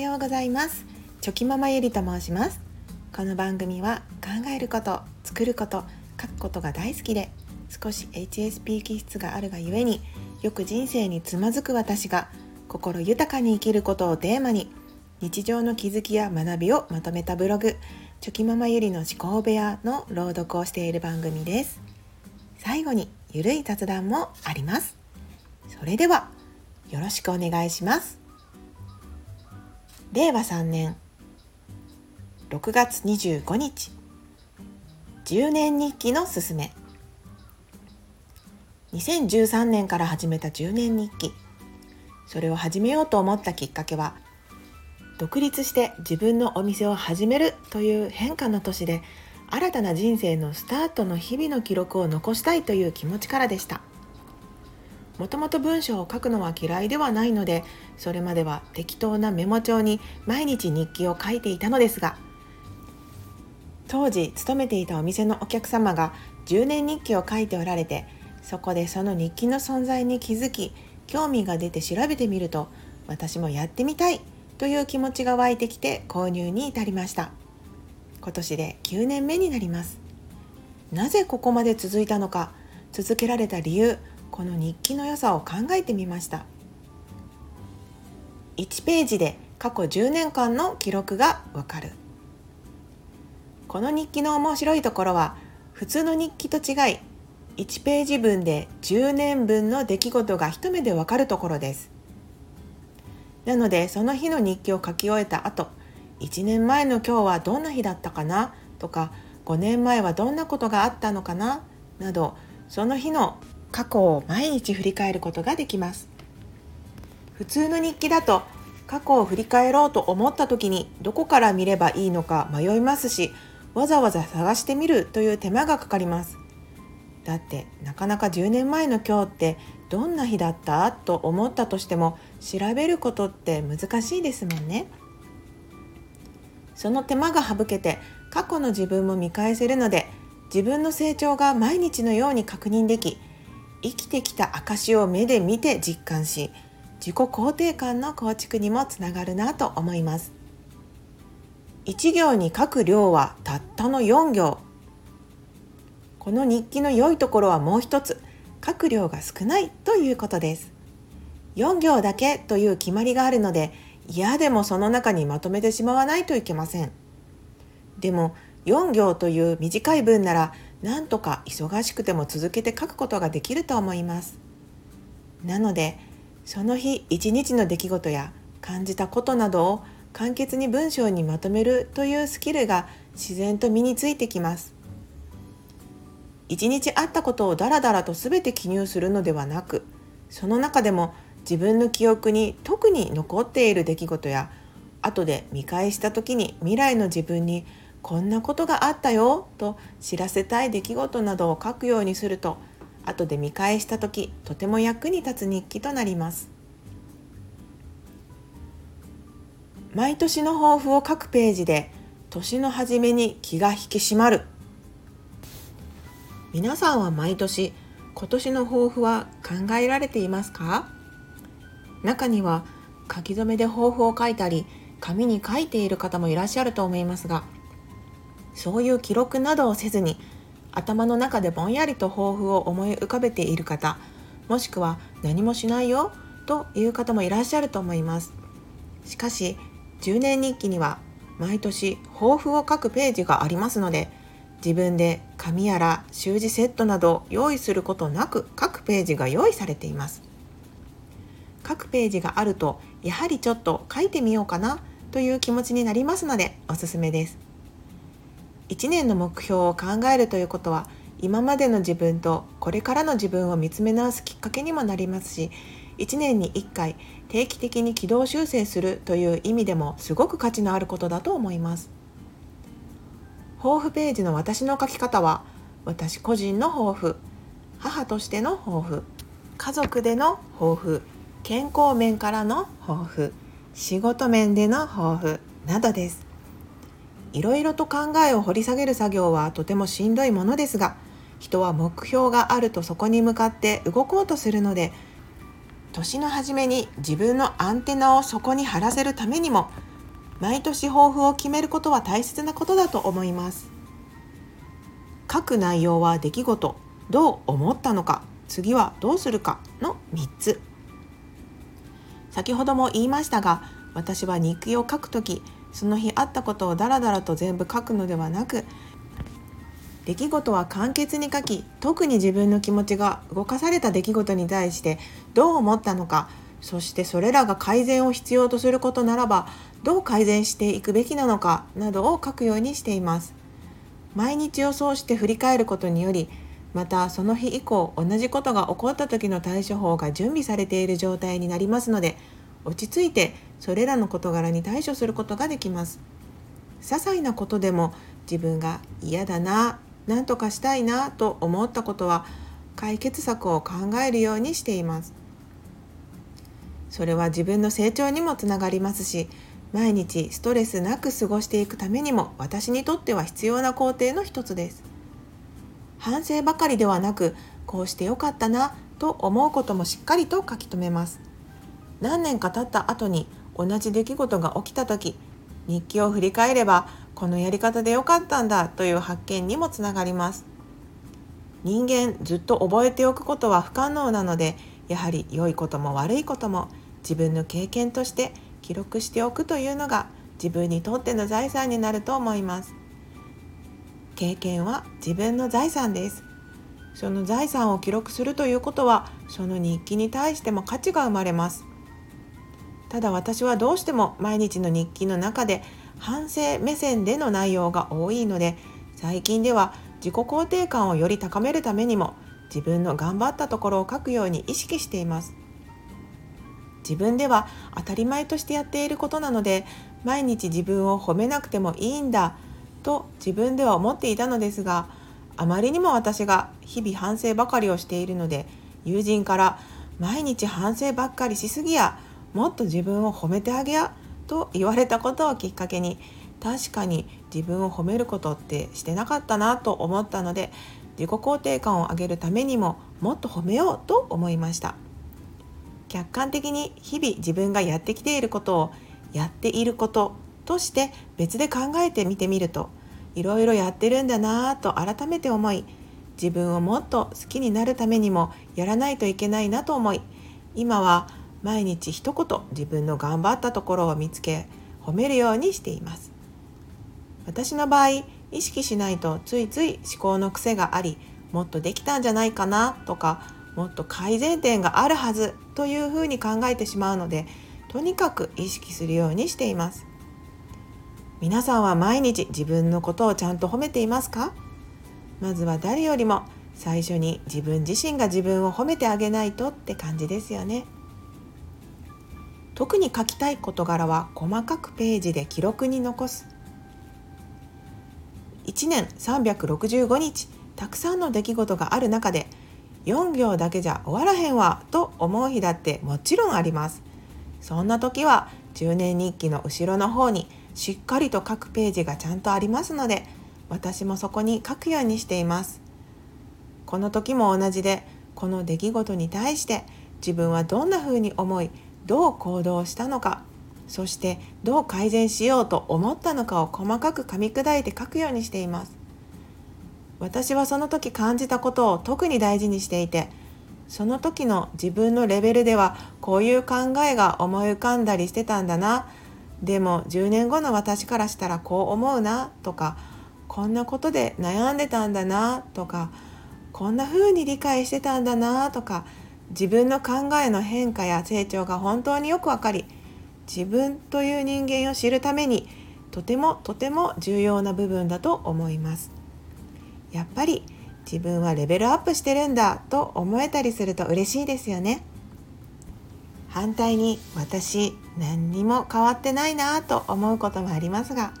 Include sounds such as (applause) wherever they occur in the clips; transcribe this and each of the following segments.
ようございます。チョキママゆりと申します。この番組は考えること作ること書くことが大好きで少し HSP 気質があるがゆえによく人生につまずく私が心豊かに生きることをテーマに日常の気づきや学びをまとめたブログチョキママゆりの思考部屋の朗読をしている番組です。最後にゆるい雑談もあります。それではよろしくお願いします。令和3年6月25日10年日記のすすめ。2013年から始めた10年日記。それを始めようと思ったきっかけは独立して自分のお店を始めるという変化の年で新たな人生のスタートの日々の記録を残したいという気持ちからでした。もともと文章を書くのは嫌いではないのでそれまでは適当なメモ帳に毎日日記を書いていたのですが当時勤めていたお店のお客様が10年日記を書いておられてそこでその日記の存在に気づき興味が出て調べてみると私もやってみたいという気持ちが湧いてきて購入に至りました。今年で9年目になります。なぜここまで続いたのか続けられた理由この日記の良さを考えてみました。1ページで過去10年間の記録がわかる。この日記の面白いところは普通の日記と違い1ページ分で10年分の出来事が一目でわかるところです。なのでその日の日記を書き終えた後1年前の今日はどんな日だったかなとか5年前はどんなことがあったのかななどその日の過去を毎日振り返ることができます。普通の日記だと過去を振り返ろうと思った時にどこから見ればいいのか迷いますしわざわざ探してみるという手間がかかります。だってなかなか10年前の今日ってどんな日だったと思ったとしても調べることって難しいですもんね。その手間が省けて過去の自分も見返せるので自分の成長が毎日のように確認でき生きてきた証を目で見て実感し自己肯定感の構築にもつながるなと思います。1行に書く量はたったの4行。この日記の良いところはもう一つ。書く量が少ないということです。4行だけという決まりがあるので嫌でもその中にまとめてしまわないといけません。でも4行という短い文ならなんとか忙しくても続けて書くことができると思います。なのでその日一日の出来事や感じたことなどを簡潔に文章にまとめるというスキルが自然と身についてきます。一日あったことをダラダラと全て記入するのではなくその中でも自分の記憶に特に残っている出来事や後で見返した時に未来の自分にこんなことがあったよと知らせたい出来事などを書くようにすると後で見返した時とても役に立つ日記となります。毎年の抱負を書くページで年の初めに気が引き締まる。皆さんは毎年今年の抱負は考えられていますか？中には書き初めで抱負を書いたり紙に書いている方もいらっしゃると思いますがそういう記録などをせずに頭の中でぼんやりと抱負を思い浮かべている方もしくは何もしないよという方もいらっしゃると思います。しかし10年日記には毎年抱負を書くページがありますので自分で紙やら習字セットなど用意することなく各ページが用意されています。各ページがあるとやはりちょっと書いてみようかなという気持ちになりますのでおすすめです。1年の目標を考えるということは今までの自分とこれからの自分を見つめ直すきっかけにもなりますし1年に1回定期的に軌道修正するという意味でもすごく価値のあることだと思います。抱負ページの私の書き方は私個人の抱負母としての抱負家族での抱負健康面からの抱負仕事面での抱負などです。いろいろと考えを掘り下げる作業はとてもしんどいものですが人は目標があるとそこに向かって動こうとするので年の初めに自分のアンテナをそこに張らせるためにも毎年抱負を決めることは大切なことだと思います。書く内容は出来事どう思ったのか次はどうするかの3つ。先ほども言いましたが私は日記を書くときその日あったことをダラダラと全部書くのではなく出来事は簡潔に書き特に自分の気持ちが動かされた出来事に対してどう思ったのかそしてそれらが改善を必要とすることならばどう改善していくべきなのかなどを書くようにしています。毎日をそうして振り返ることによりまたその日以降同じことが起こった時の対処法が準備されている状態になりますので落ち着いてそれらの事柄に対処することができます。些細なことでも自分が嫌だな何とかしたいなと思ったことは解決策を考えるようにしています。それは自分の成長にもつながりますし毎日ストレスなく過ごしていくためにも私にとっては必要な工程の一つです。反省ばかりではなくこうしてよかったなと思うこともしっかりと書き留めます。何年か経った後に同じ出来事が起きた時日記を振り返ればこのやり方でよかったんだという発見にもつながります。人間ずっと覚えておくことは不可能なのでやはり良いことも悪いことも自分の経験として記録しておくというのが自分にとっての財産になると思います。経験は自分の財産です。その財産を記録するということはその日記に対しても価値が生まれます。ただ私はどうしても毎日の日記の中で反省目線での内容が多いので最近では自己肯定感をより高めるためにも自分の頑張ったところを書くように意識しています。自分では当たり前としてやっていることなので毎日自分を褒めなくてもいいんだと自分では思っていたのですがあまりにも私が日々反省ばかりをしているので友人から毎日反省ばっかりしすぎやもっと自分を褒めてあげやと言われたことをきっかけに確かに自分を褒めることってしてなかったなと思ったので自己肯定感を上げるためにももっと褒めようと思いました。客観的に日々自分がやってきていることをやっていることとして別で考えてみてみるといろいろやってるんだなぁと改めて思い自分をもっと好きになるためにもやらないといけないなと思い今は毎日一言自分の頑張ったところを見つけ褒めるようにしています。私の場合意識しないとついつい思考の癖がありもっとできたんじゃないかなとかもっと改善点があるはずというふうに考えてしまうのでとにかく意識するようにしています。皆さんは毎日自分のことをちゃんと褒めていますか？まずは誰よりも最初に自分自身が自分を褒めてあげないとって感じですよね。特に書きたい事柄は細かくページで記録に残す。1年365日たくさんの出来事がある中で4行だけじゃ終わらへんわと思う日だってもちろんあります。そんな時は10年日記の後ろの方にしっかりと書くページがちゃんとありますので私もそこに書くようにしています。この時も同じでこの出来事に対して自分はどんな風に思いどう行動したのかそしてどう改善しようと思ったのかを細かく噛み砕いて書くようにしています。私はその時感じたことを特に大事にしていてその時の自分のレベルではこういう考えが思い浮かんだりしてたんだな。でも10年後の私からしたらこう思うなとかこんなことで悩んでたんだなとかこんな風に理解してたんだなとか自分の考えの変化や成長が本当によくわかり自分という人間を知るためにとてもとても重要な部分だと思います。やっぱり自分はレベルアップしてるんだと思えたりすると嬉しいですよね。反対に私何にも変わってないなと思うこともありますが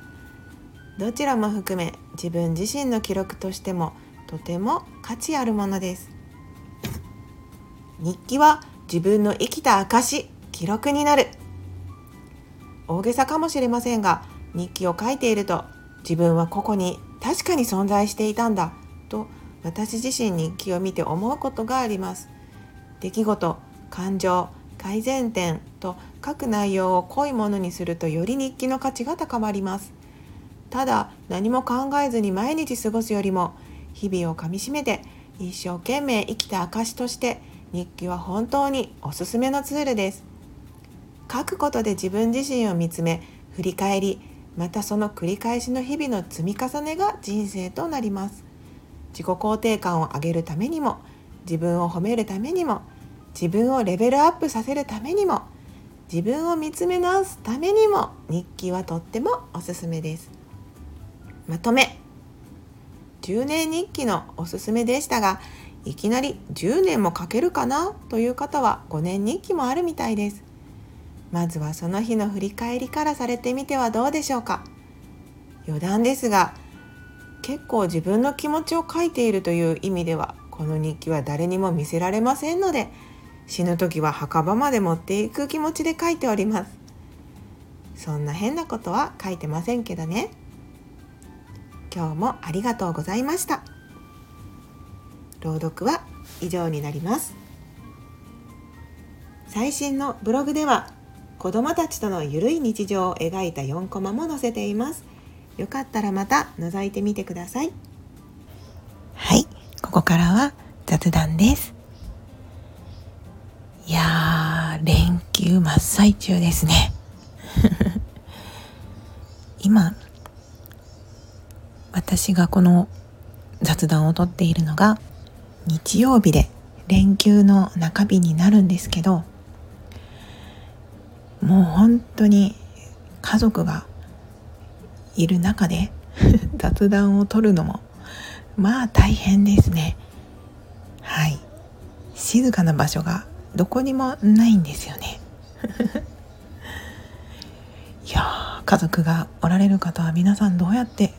どちらも含め自分自身の記録としてもとても価値あるものです。日記は自分の生きた証記録になる。大げさかもしれませんが日記を書いていると自分はここに確かに存在していたんだと私自身日記を見て思うことがあります。出来事感情改善点と書く内容を濃いものにするとより日記の価値が高まります。ただ何も考えずに毎日過ごすよりも日々をかみしめて一生懸命生きた証として日記は本当におすすめのツールです。書くことで自分自身を見つめ振り返りまたその繰り返しの日々の積み重ねが人生となります。自己肯定感を上げるためにも自分を褒めるためにも自分をレベルアップさせるためにも自分を見つめ直すためにも日記はとってもおすすめです。まとめ。10年日記のおすすめでしたがいきなり10年も書けるかなという方は5年日記もあるみたいです。まずはその日の振り返りからされてみてはどうでしょうか。余談ですが結構自分の気持ちを書いているという意味ではこの日記は誰にも見せられませんので死ぬ時は墓場まで持っていく気持ちで書いております。そんな変なことは書いてませんけどね。今日もありがとうございました。朗読は以上になります。最新のブログでは子供たちとのゆるい日常を描いた4コマも載せています。よかったらまた覗いてみてください。はい。ここからは雑談です。いやー連休真っ最中ですね。(laughs) 今私がこの雑談をとっているのが日曜日で連休の中日になるんですけどもう本当に家族がいる中で (laughs) 雑談を取るのもまあ大変ですね。はい。静かな場所がどこにもないんですよね。(laughs) いや家族がおられる方は皆さんどうやって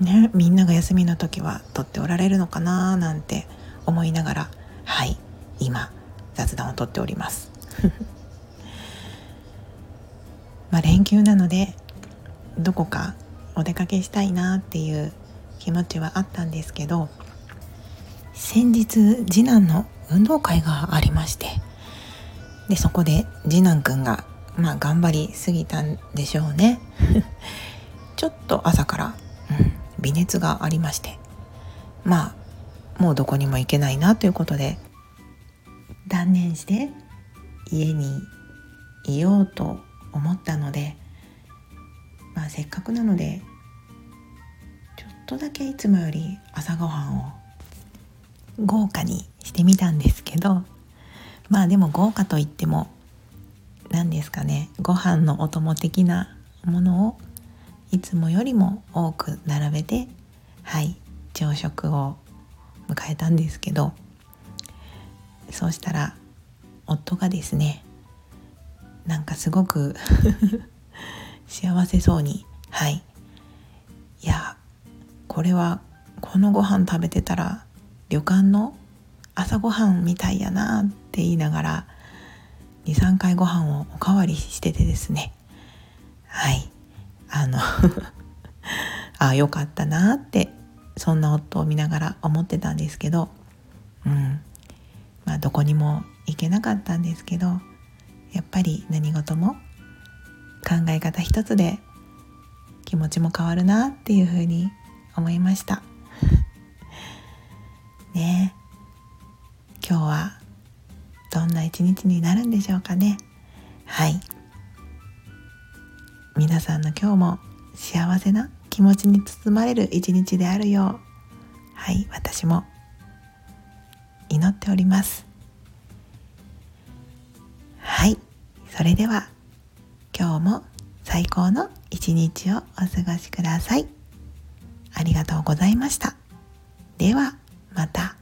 ねみんなが休みの時は撮っておられるのかななんて思いながらはい今雑談をとっております。(laughs) まあ連休なのでどこかお出かけしたいなっていう気持ちはあったんですけど先日次男の運動会がありましてでそこで次男くんがまあ頑張りすぎたんでしょうね。(laughs) ちょっと朝から、微熱がありましてまあもうどこにも行けないなということで断念して家にいようと思ったのでまあせっかくなのでちょっとだけいつもより朝ごはんを豪華にしてみたんですけどまあでも豪華といっても何ですかねご飯のお供的なものをいつもよりも多く並べてはい朝食を迎えたんですけどそうしたら夫がですねなんかすごく (laughs) 幸せそうにはいいやこれはこのご飯食べてたら旅館の朝ごはんみたいやなって言いながら23回ご飯をおかわりしててですねはい。あの (laughs) ああよかったなってそんな夫を見ながら思ってたんですけどうん。まあどこにも行けなかったんですけどやっぱり何事も考え方一つで気持ちも変わるなっていうふうに思いました。(laughs) ね。今日はどんな一日になるんでしょうかね。はい。皆さんの今日も幸せな気持ちに包まれる一日であるようはい私も祈っております。はいそれでは今日も最高の一日をお過ごしください。ありがとうございました。ではまた。